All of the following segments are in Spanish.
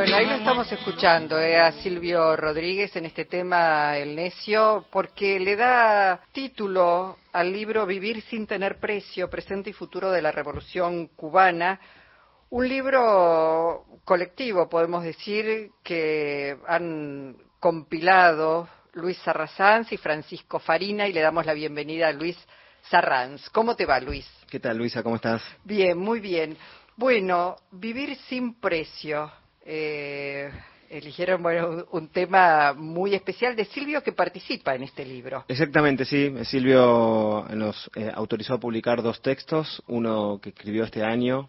Bueno, ahí lo estamos escuchando eh, a Silvio Rodríguez en este tema El necio, porque le da título al libro Vivir sin tener precio, presente y futuro de la revolución cubana, un libro colectivo, podemos decir, que han compilado Luis Sarrazanz y Francisco Farina y le damos la bienvenida a Luis Sarranz. ¿Cómo te va, Luis? ¿Qué tal, Luisa? ¿Cómo estás? Bien, muy bien. Bueno, vivir sin precio eh, eligieron bueno, un, tema muy especial de Silvio que participa en este libro. Exactamente, sí. Silvio nos eh, autorizó a publicar dos textos, uno que escribió este año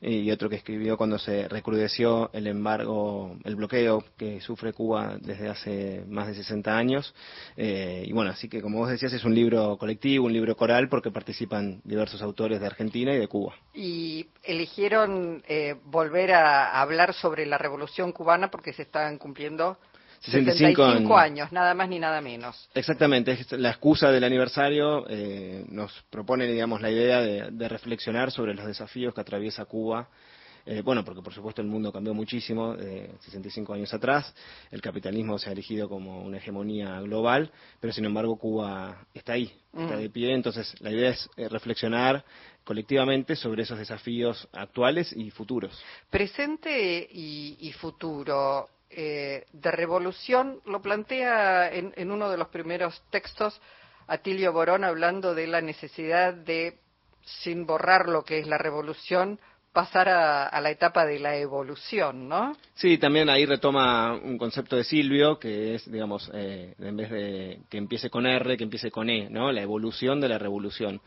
y otro que escribió cuando se recrudeció el embargo, el bloqueo que sufre Cuba desde hace más de 60 años. Eh, y bueno, así que como vos decías, es un libro colectivo, un libro coral, porque participan diversos autores de Argentina y de Cuba. Y eligieron eh, volver a hablar sobre la revolución cubana porque se están cumpliendo 65, años, nada más ni nada menos. Exactamente, la excusa del aniversario eh, nos propone, digamos, la idea de, reflexionar sobre los desafíos que atraviesa Cuba. Eh, bueno, porque por supuesto el mundo cambió muchísimo de 65 años atrás, el capitalismo se ha erigido como una hegemonía global, pero sin embargo Cuba está ahí, está mm. de pie, entonces la idea es eh, reflexionar colectivamente sobre esos desafíos actuales y futuros. Presente y futuro, eh, de revolución lo plantea en, uno de los primeros textos Atilio Borón hablando de la necesidad de, sin borrar lo que es la revolución, pasar a, la etapa de la evolución, ¿no? Sí, también ahí retoma un concepto de Silvio, que es, digamos, eh, en vez de que empiece con R, que empiece con E, ¿no? La evolución de la revolución.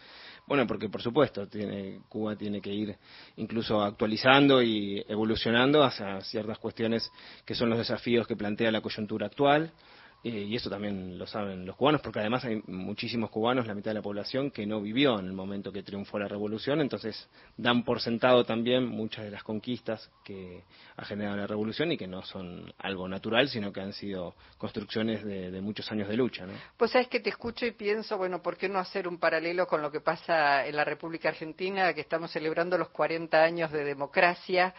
Bueno, porque por supuesto, tiene, Cuba tiene que ir incluso actualizando y evolucionando hacia ciertas cuestiones que son los desafíos que plantea la coyuntura actual. Eh, y eso también lo saben los cubanos, porque además hay muchísimos cubanos, la mitad de la población, que no vivió en el momento que triunfó la revolución, entonces dan por sentado también muchas de las conquistas que ha generado la revolución y que no son algo natural, sino que han sido construcciones de, muchos años de lucha. ¿no? Pues sabes que te escucho y pienso, bueno, ¿por qué no hacer un paralelo con lo que pasa en la República Argentina, que estamos celebrando los 40 años de democracia?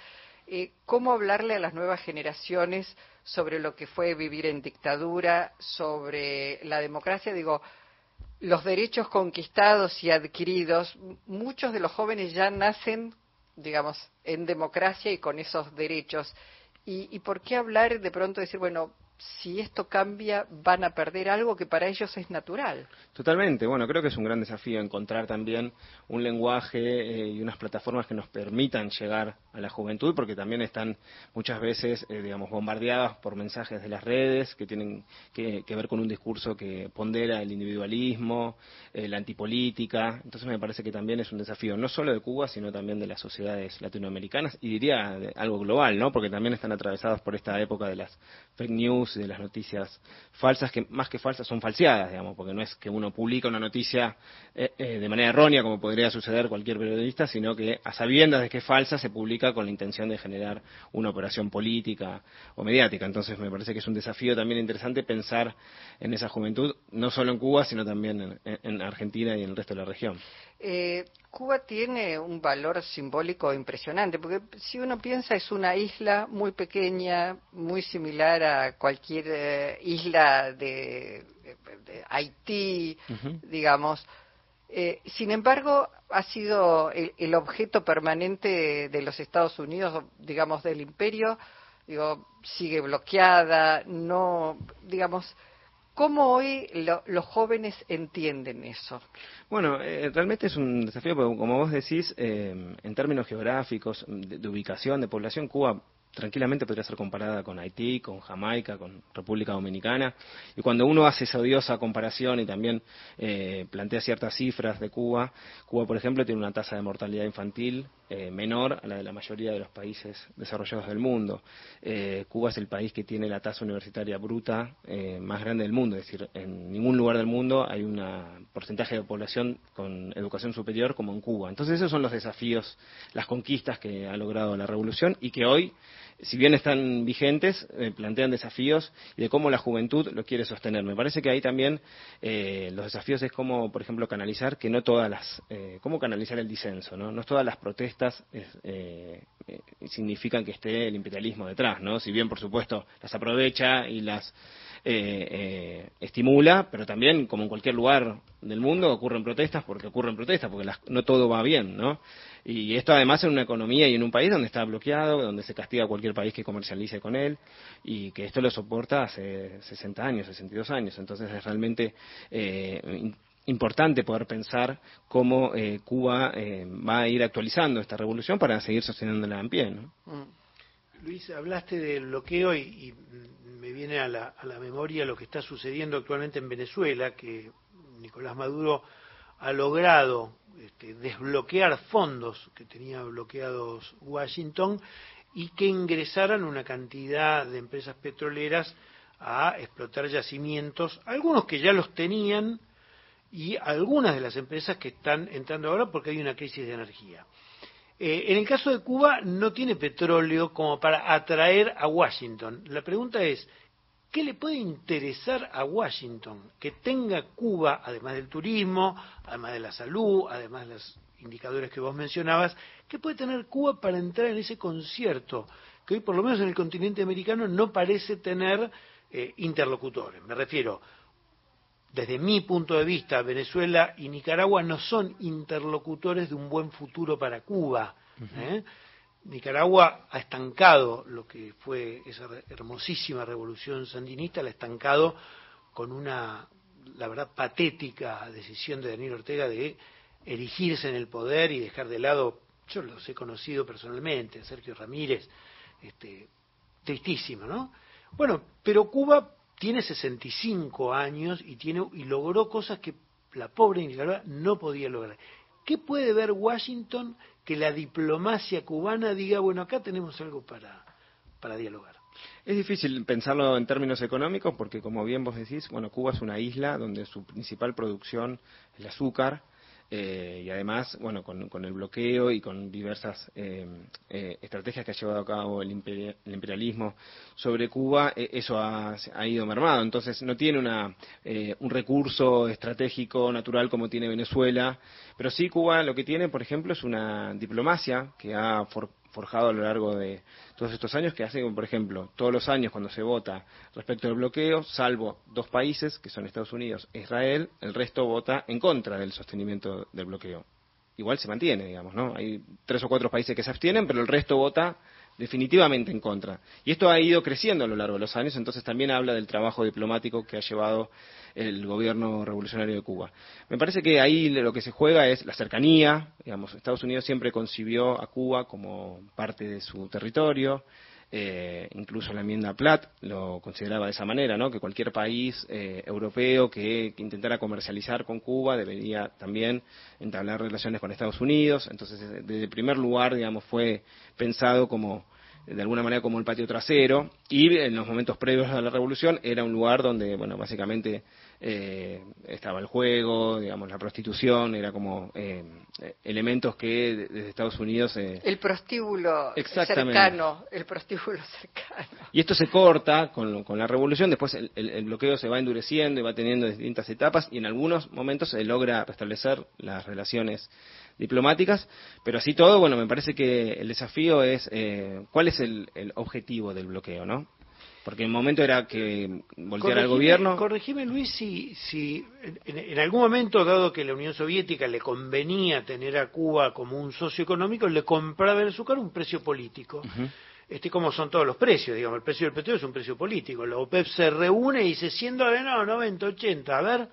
Eh, ¿Cómo hablarle a las nuevas generaciones? Sobre lo que fue vivir en dictadura, sobre la democracia, digo, los derechos conquistados y adquiridos, muchos de los jóvenes ya nacen, digamos, en democracia y con esos derechos. ¿Y, y por qué hablar de pronto decir, bueno, si esto cambia, van a perder algo que para ellos es natural. Totalmente. Bueno, creo que es un gran desafío encontrar también un lenguaje eh, y unas plataformas que nos permitan llegar a la juventud, porque también están muchas veces, eh, digamos, bombardeadas por mensajes de las redes que tienen que, ver con un discurso que pondera el individualismo, eh, la antipolítica. Entonces me parece que también es un desafío no solo de Cuba, sino también de las sociedades latinoamericanas y diría algo global, ¿no? Porque también están atravesadas por esta época de las fake news de las noticias falsas, que más que falsas son falseadas, digamos, porque no es que uno publica una noticia eh, eh, de manera errónea, como podría suceder cualquier periodista, sino que a sabiendas de que es falsa se publica con la intención de generar una operación política o mediática. Entonces me parece que es un desafío también interesante pensar en esa juventud, no solo en Cuba, sino también en Argentina y en el resto de la región. Eh, Cuba tiene un valor simbólico impresionante, porque si uno piensa es una isla muy pequeña, muy similar a cualquier eh, isla de, Haití, digamos. Eh, sin embargo, ha sido el, objeto permanente de los Estados Unidos, digamos, del imperio, digo, sigue bloqueada, no, digamos, ¿Cómo hoy los jóvenes entienden eso? Bueno, eh, realmente es un desafío, porque como vos decís, eh, en términos geográficos, de, ubicación, de población, Cuba tranquilamente podría ser comparada con Haití, con Jamaica, con República Dominicana. Y cuando uno hace esa odiosa comparación y también eh, plantea ciertas cifras de Cuba, Cuba, por ejemplo, tiene una tasa de mortalidad infantil eh, menor a la de la mayoría de los países desarrollados del mundo. Eh, Cuba es el país que tiene la tasa universitaria bruta más grande del mundo, es decir, en ningún lugar del mundo hay un porcentaje de población con educación superior como en Cuba. Entonces esos son los desafíos, las conquistas que ha logrado la revolución y que hoy si bien están vigentes, eh, plantean desafíos y de cómo la juventud lo quiere sostener. Me parece que ahí también eh, los desafíos es cómo, por ejemplo, canalizar que no todas las, eh, cómo canalizar el disenso, ¿no? No todas las protestas significan que esté el imperialismo detrás, ¿no? Si bien, por supuesto, las aprovecha y las estimula, pero también, como en cualquier lugar del mundo, ocurren protestas porque ocurren protestas, porque no todo va bien, ¿no? Y esto además en una economía y en un país donde está bloqueado, donde se castiga a cualquier país que comercialice con él, y que esto lo soporta hace 60 años, 62 años. Entonces es realmente eh, importante poder pensar cómo eh, Cuba eh, va a ir actualizando esta revolución para seguir sosteniéndola en pie. ¿no? Mm. Luis, hablaste del bloqueo y, me viene a la, a la memoria lo que está sucediendo actualmente en Venezuela, que Nicolás Maduro ha logrado este, desbloquear fondos que tenía bloqueados Washington y que ingresaran una cantidad de empresas petroleras a explotar yacimientos, algunos que ya los tenían y algunas de las empresas que están entrando ahora porque hay una crisis de energía. Eh, en el caso de Cuba no tiene petróleo como para atraer a Washington. La pregunta es, ¿Qué le puede interesar a Washington que tenga Cuba, además del turismo, además de la salud, además de los indicadores que vos mencionabas, qué puede tener Cuba para entrar en ese concierto que hoy por lo menos en el continente americano no parece tener eh, interlocutores? Me refiero, desde mi punto de vista, Venezuela y Nicaragua no son interlocutores de un buen futuro para Cuba. Nicaragua ha estancado lo que fue esa hermosísima revolución sandinista, la ha estancado con una, la verdad, patética decisión de Daniel Ortega de erigirse en el poder y dejar de lado, yo los he conocido personalmente, Sergio Ramírez, este, tristísimo, ¿no? Bueno, pero Cuba tiene 65 años y, tiene, y logró cosas que la pobre Nicaragua no podía lograr. ¿Qué puede ver Washington que la diplomacia cubana diga, bueno, acá tenemos algo para, para dialogar? Es difícil pensarlo en términos económicos porque, como bien vos decís, bueno, Cuba es una isla donde su principal producción es el azúcar, eh, y además, bueno, con, el bloqueo y con diversas eh, eh, estrategias que ha llevado a cabo el, imperialismo sobre Cuba, eso ha, ido mermado. Entonces, no tiene una, un recurso estratégico natural como tiene Venezuela, pero sí Cuba lo que tiene, por ejemplo, es una diplomacia que ha forjado a lo largo de todos estos años, que hace, por ejemplo, todos los años cuando se vota respecto del bloqueo, salvo dos países, que son Estados Unidos e Israel, el resto vota en contra del sostenimiento del bloqueo. Igual se mantiene, digamos, ¿no? Hay tres o cuatro países que se abstienen, pero el resto vota definitivamente en contra. Y esto ha ido creciendo a lo largo de los años, entonces también habla del trabajo diplomático que ha llevado el gobierno revolucionario de Cuba. Me parece que ahí lo que se juega es la cercanía, digamos, Estados Unidos siempre concibió a Cuba como parte de su territorio, eh, incluso la enmienda Platt lo consideraba de esa manera, ¿no? que cualquier país eh, europeo que, que, intentara comercializar con Cuba debería también entablar relaciones con Estados Unidos. Entonces, desde el primer lugar, digamos, fue pensado como de alguna manera como el patio trasero y en los momentos previos a la revolución era un lugar donde bueno básicamente eh, estaba el juego digamos la prostitución era como eh, elementos que desde Estados Unidos eh, el prostíbulo cercano el prostíbulo cercano y esto se corta con, con la revolución después el, el, bloqueo se va endureciendo y va teniendo distintas etapas y en algunos momentos se logra restablecer las relaciones diplomáticas, pero así todo, bueno, me parece que el desafío es eh, cuál es el, objetivo del bloqueo, ¿no? Porque en el momento era que volteara al gobierno. Corregime, Luis, si, si en, algún momento, dado que la Unión Soviética le convenía tener a Cuba como un socio económico, le compraba el azúcar un precio político. Este, como son todos los precios, digamos, el precio del petróleo es un precio político. La OPEP se reúne y dice, siendo de no, 90, 80, a ver,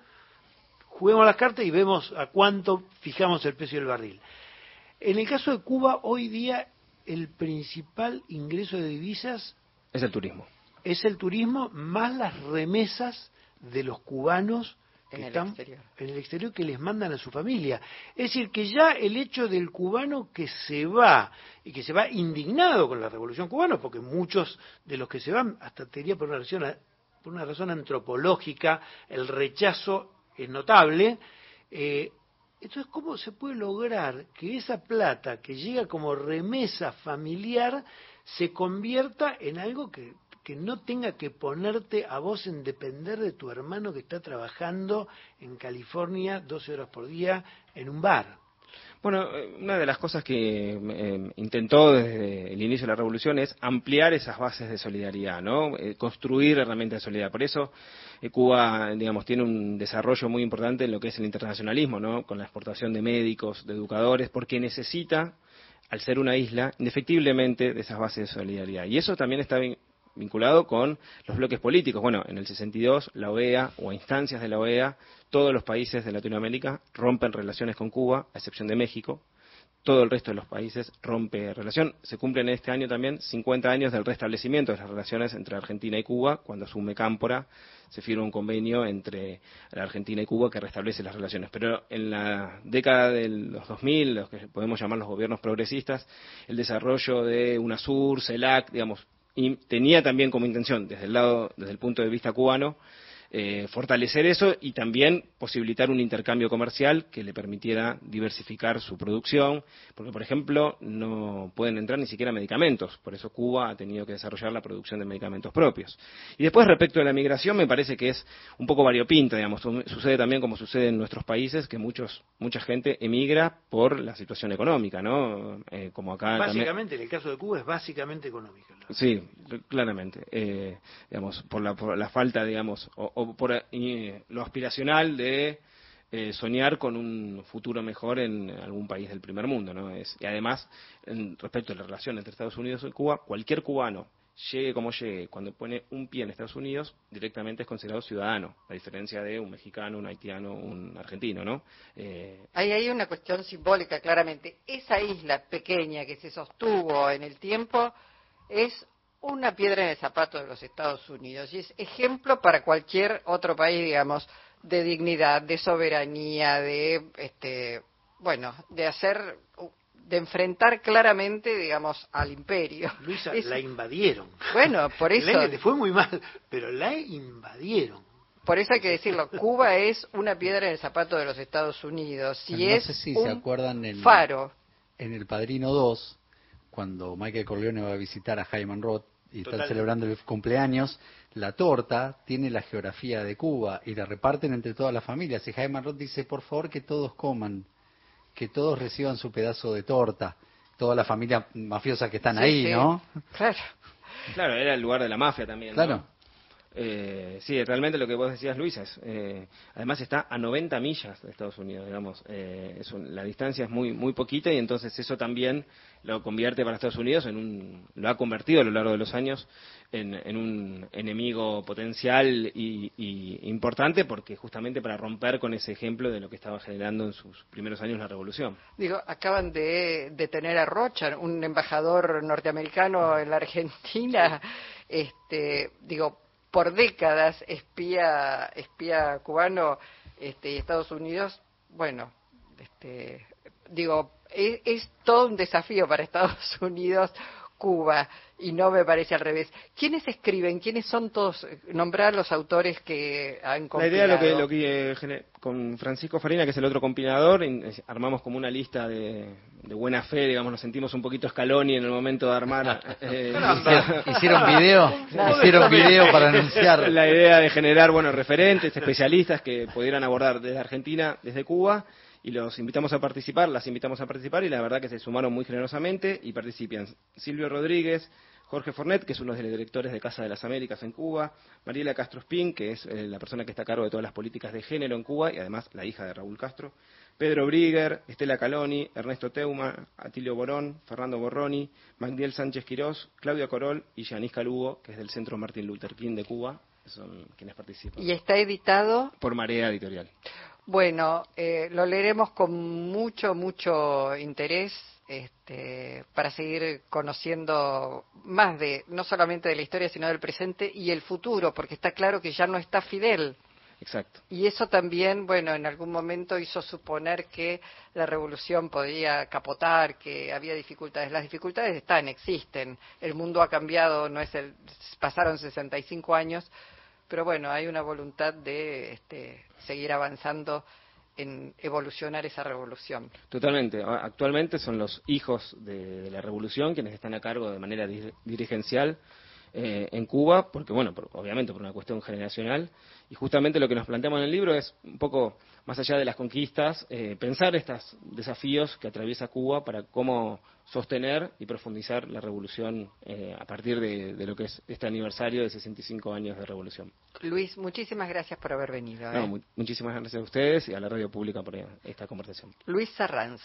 juguemos las cartas y vemos a cuánto fijamos el precio del barril. En el caso de Cuba, hoy día el principal ingreso de divisas es el turismo. Es el turismo más las remesas de los cubanos que están en el exterior que les mandan a su familia. Es decir, que ya el hecho del cubano que se va y que se va indignado con la revolución cubana, porque muchos de los que se van, hasta te diría por una razón, por una razón antropológica, el rechazo es notable. Eh, entonces, ¿cómo se puede lograr que esa plata que llega como remesa familiar se convierta en algo que, que no tenga que ponerte a vos en depender de tu hermano que está trabajando en California 12 horas por día en un bar. Bueno, eh, una de las cosas que eh, intentó desde el inicio de la revolución es ampliar esas bases de solidaridad, ¿no? Eh, construir herramientas de solidaridad. Por eso Cuba, digamos, tiene un desarrollo muy importante en lo que es el internacionalismo, ¿no? Con la exportación de médicos, de educadores, porque necesita, al ser una isla, indefectiblemente de esas bases de solidaridad. Y eso también está vinculado con los bloques políticos. Bueno, en el 62 la OEA o instancias de la OEA, todos los países de Latinoamérica rompen relaciones con Cuba, a excepción de México. Todo el resto de los países rompe relación. Se cumplen este año también 50 años del restablecimiento de las relaciones entre Argentina y Cuba, cuando asume Cámpora, se firma un convenio entre la Argentina y Cuba que restablece las relaciones. Pero en la década de los 2000, los que podemos llamar los gobiernos progresistas, el desarrollo de UNASUR, CELAC, digamos, y tenía también como intención, desde el lado, desde el punto de vista cubano, eh, fortalecer eso y también posibilitar un intercambio comercial que le permitiera diversificar su producción, porque por ejemplo no pueden entrar ni siquiera medicamentos, por eso Cuba ha tenido que desarrollar la producción de medicamentos propios. Y después respecto a la migración me parece que es un poco variopinta, digamos, sucede también como sucede en nuestros países que muchos mucha gente emigra por la situación económica, ¿no? Eh, como acá básicamente en el caso de Cuba es básicamente económica. Sí, claramente, eh, digamos por la, por la falta, digamos, o por lo aspiracional de eh, soñar con un futuro mejor en algún país del primer mundo. ¿no? Es, y además, respecto a la relación entre Estados Unidos y Cuba, cualquier cubano, llegue como llegue, cuando pone un pie en Estados Unidos, directamente es considerado ciudadano, a diferencia de un mexicano, un haitiano, un argentino. ¿no? Eh, Ahí hay una cuestión simbólica, claramente. Esa isla pequeña que se sostuvo en el tiempo es una piedra en el zapato de los Estados Unidos y es ejemplo para cualquier otro país, digamos, de dignidad, de soberanía, de, este, bueno, de hacer, de enfrentar claramente, digamos, al imperio. Luisa, la invadieron. Bueno, por eso. Le fue muy mal, pero la invadieron. Por eso hay que decirlo, Cuba es una piedra en el zapato de los Estados Unidos. Y no es sé si se acuerdan el, faro. En El Padrino 2, cuando Michael Corleone va a visitar a Jaime Roth, y están celebrando el cumpleaños, la torta tiene la geografía de Cuba y la reparten entre todas las familias. Y Jaime Roth dice, por favor, que todos coman, que todos reciban su pedazo de torta. Toda la familia mafiosa que están ahí, ¿no? Claro. Claro, era el lugar de la mafia también. Claro. Eh, sí, realmente lo que vos decías, Luis, es, eh, además está a 90 millas de Estados Unidos, digamos. Eh, la distancia es muy muy poquita y entonces eso también lo convierte para Estados Unidos en un, lo ha convertido a lo largo de los años en, un enemigo potencial y, importante porque justamente para romper con ese ejemplo de lo que estaba generando en sus primeros años la revolución. Digo, acaban de detener a Rocha, un embajador norteamericano en la Argentina. Este, digo, por décadas espía espía cubano este, y Estados Unidos, bueno, este, digo, es, es todo un desafío para Estados Unidos Cuba y no me parece al revés. ¿Quiénes escriben? ¿Quiénes son todos? Nombrar los autores que han compilado. La idea, lo que, lo que eh, con Francisco Farina, que es el otro compilador, armamos como una lista de, buena fe, digamos, nos sentimos un poquito Scaloni en el momento de armar. Eh, ¿Hicieron video? ¿Hicieron video para anunciar? La idea de generar, bueno, referentes, especialistas que pudieran abordar desde Argentina, desde Cuba y los invitamos a participar, las invitamos a participar y la verdad que se sumaron muy generosamente y participan Silvio Rodríguez, Jorge Fornet, que es uno de los directores de Casa de las Américas en Cuba, Mariela Castro Spin, que es eh, la persona que está a cargo de todas las políticas de género en Cuba y además la hija de Raúl Castro, Pedro Brigger, Estela Caloni, Ernesto Teuma, Atilio Borón, Fernando Borroni, Magdiel Sánchez Quirós, Claudia Corol y Yanis Calugo, que es del Centro Martin Luther King de Cuba, son quienes participan. ¿Y está editado? Por Marea Editorial. Bueno, eh, lo leeremos con mucho, mucho interés este, para seguir conociendo más de, no solamente de la historia, sino del presente y el futuro, porque está claro que ya no está Fidel. Exacto. Y eso también, bueno, en algún momento hizo suponer que la revolución podía capotar, que había dificultades. Las dificultades están, existen. El mundo ha cambiado, no es el, pasaron 65 años, pero bueno, hay una voluntad de este, seguir avanzando en evolucionar esa revolución. Totalmente. Actualmente son los hijos de la revolución quienes están a cargo de manera dirigencial eh, en Cuba, porque bueno, obviamente por una cuestión generacional, y justamente lo que nos planteamos en el libro es un poco más allá de las conquistas, eh, pensar estos desafíos que atraviesa Cuba para cómo sostener y profundizar la revolución eh, a partir de, lo que es este aniversario de 65 años de revolución. Luis, muchísimas gracias por haber venido. muchísimas gracias a ustedes y a la radio pública por esta conversación. Luis Sarranz.